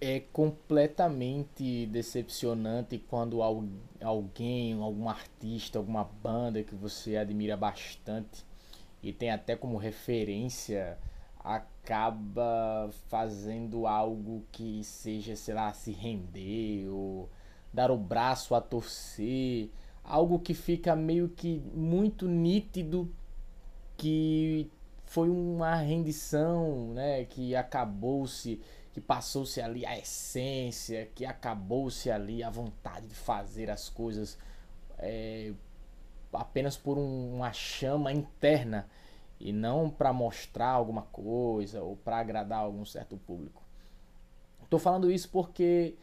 é completamente decepcionante quando alguém, algum artista, alguma banda que você admira bastante e tem até como referência acaba fazendo algo que seja, sei lá, se render ou dar o braço a torcer, algo que fica meio que muito nítido que foi uma rendição, né, que acabou-se que passou-se ali a essência, que acabou-se ali a vontade de fazer as coisas é, apenas por um, uma chama interna e não para mostrar alguma coisa ou para agradar algum certo público. Estou falando isso porque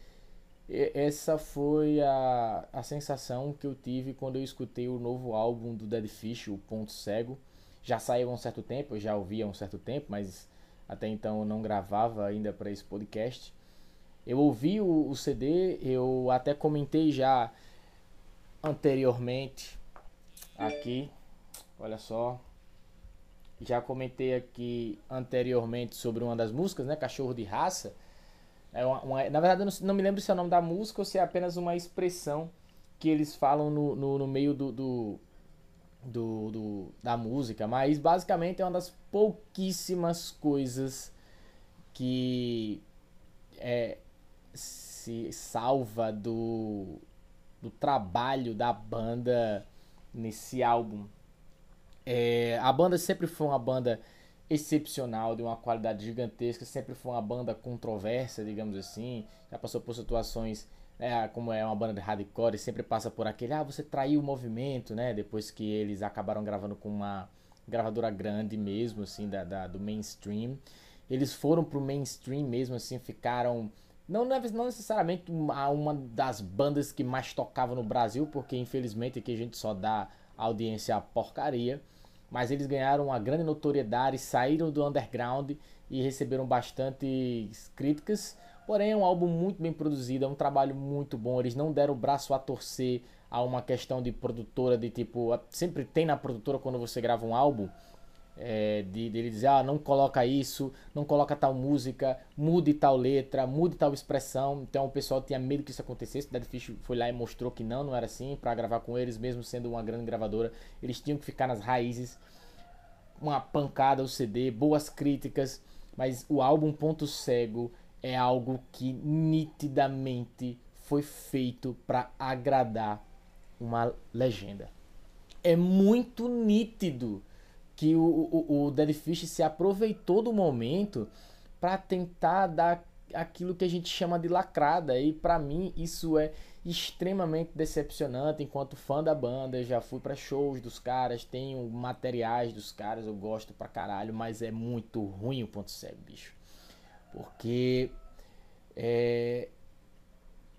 essa foi a, a sensação que eu tive quando eu escutei o novo álbum do Dead Fish, o Ponto Cego. Já saiu há um certo tempo, eu já ouvi há um certo tempo, mas até então eu não gravava ainda para esse podcast. Eu ouvi o, o CD, eu até comentei já anteriormente aqui, olha só, já comentei aqui anteriormente sobre uma das músicas, né, Cachorro de Raça. É uma, uma, na verdade, eu não, não, me lembro se é o nome da música ou se é apenas uma expressão que eles falam no, no, no meio do, do, do, do, da música, mas basicamente é uma das pouquíssimas coisas que é, se salva do, do trabalho da banda nesse álbum. É, a banda sempre foi uma banda excepcional, de uma qualidade gigantesca, sempre foi uma banda controversa, digamos assim. Já passou por situações é, como é uma banda de hardcore, sempre passa por aquele, ah, você traiu o movimento, né? Depois que eles acabaram gravando com uma gravadora grande mesmo, assim, da, da do mainstream. Eles foram pro mainstream mesmo, assim, ficaram. Não, não necessariamente uma, uma das bandas que mais tocava no Brasil, porque infelizmente aqui a gente só dá audiência à porcaria. Mas eles ganharam uma grande notoriedade, saíram do underground e receberam bastante críticas Porém, é um álbum muito bem produzido, é um trabalho muito bom. Eles não deram o braço a torcer a uma questão de produtora, de tipo. Sempre tem na produtora quando você grava um álbum. É, de, de ele dizer, ah, não coloca isso, não coloca tal música, mude tal letra, mude tal expressão. Então o pessoal tinha medo que isso acontecesse. Dead Fish foi lá e mostrou que não, não era assim. Para gravar com eles, mesmo sendo uma grande gravadora, eles tinham que ficar nas raízes. Uma pancada o CD, boas críticas, mas o álbum Ponto Cego é algo que nitidamente foi feito para agradar uma legenda. É muito nítido que o, o, o Dead Fish se aproveitou do momento para tentar dar aquilo que a gente chama de lacrada e para mim isso é extremamente decepcionante enquanto fã da banda, já fui para shows dos caras, tenho materiais dos caras, eu gosto pra caralho, mas é muito ruim o ponto cego, bicho. Porque é,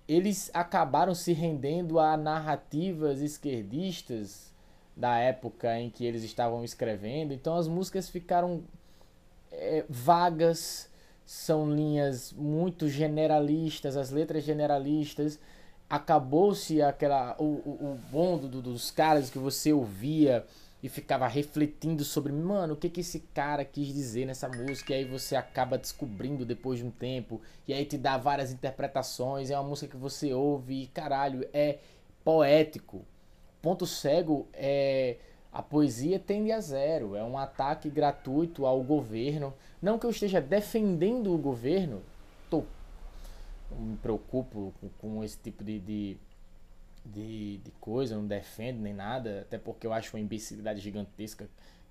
eles acabaram se rendendo a narrativas esquerdistas da época em que eles estavam escrevendo. Então as músicas ficaram é, vagas, são linhas muito generalistas, as letras generalistas. Acabou-se aquela o, o, o bom do, dos caras que você ouvia e ficava refletindo sobre, mano, o que que esse cara quis dizer nessa música, e aí você acaba descobrindo depois de um tempo, e aí te dá várias interpretações, é uma música que você ouve e caralho, é poético. Ponto cego é a poesia tende a zero, é um ataque gratuito ao governo. Não que eu esteja defendendo o governo, tô, não me preocupo com, com esse tipo de, de de, de coisa, não defendo nem nada, até porque eu acho uma imbecilidade gigantesca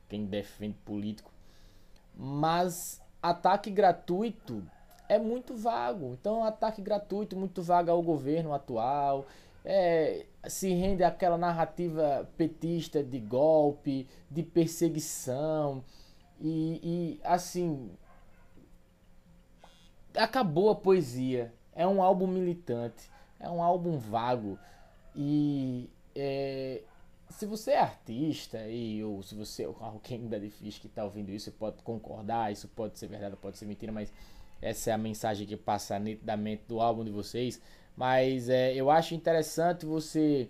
quem defende político. Mas ataque gratuito é muito vago. Então, ataque gratuito, muito vago ao governo atual. É, se rende àquela narrativa petista de golpe, de perseguição. E, e assim. Acabou a poesia. É um álbum militante. É um álbum vago. E é, se você é artista e ou se você é alguém da Fish que está ouvindo isso, pode concordar, isso pode ser verdade, pode ser mentira, mas essa é a mensagem que passa nitidamente do álbum de vocês. Mas é, eu acho interessante você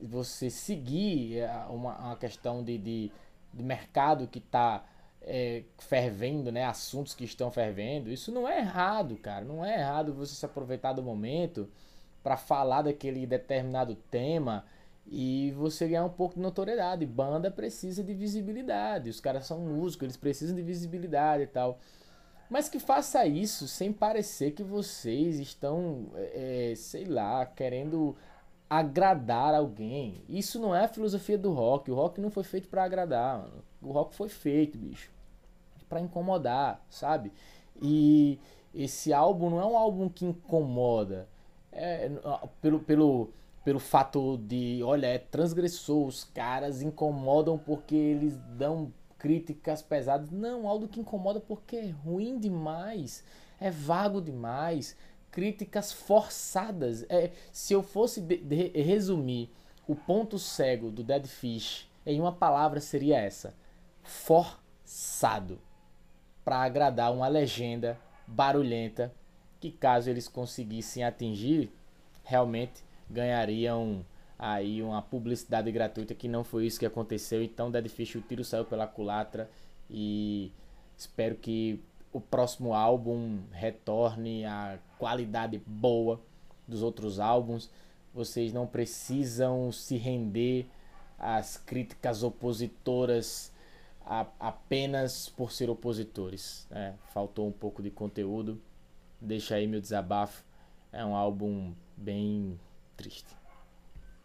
você seguir é, uma, uma questão de, de, de mercado que está é, fervendo, né? Assuntos que estão fervendo. Isso não é errado, cara. Não é errado você se aproveitar do momento para falar daquele determinado tema e você ganhar um pouco de notoriedade. Banda precisa de visibilidade. Os caras são músicos, eles precisam de visibilidade e tal. Mas que faça isso sem parecer que vocês estão, é, sei lá, querendo agradar alguém. Isso não é a filosofia do rock. O rock não foi feito para agradar, mano. O rock foi feito, bicho, para incomodar, sabe? E esse álbum não é um álbum que incomoda. É, pelo, pelo, pelo fato de, olha, é transgressor, os caras incomodam porque eles dão críticas pesadas. Não, algo que incomoda porque é ruim demais, é vago demais, críticas forçadas. É, se eu fosse de, de, resumir o ponto cego do Dead Fish em uma palavra seria essa: forçado para agradar uma legenda barulhenta que caso eles conseguissem atingir, realmente ganhariam aí uma publicidade gratuita que não foi isso que aconteceu. Então, Dead Fish, o tiro saiu pela culatra e espero que o próximo álbum retorne a qualidade boa dos outros álbuns. Vocês não precisam se render às críticas opositoras a, apenas por ser opositores. Né? Faltou um pouco de conteúdo. Deixa aí meu desabafo. É um álbum bem triste.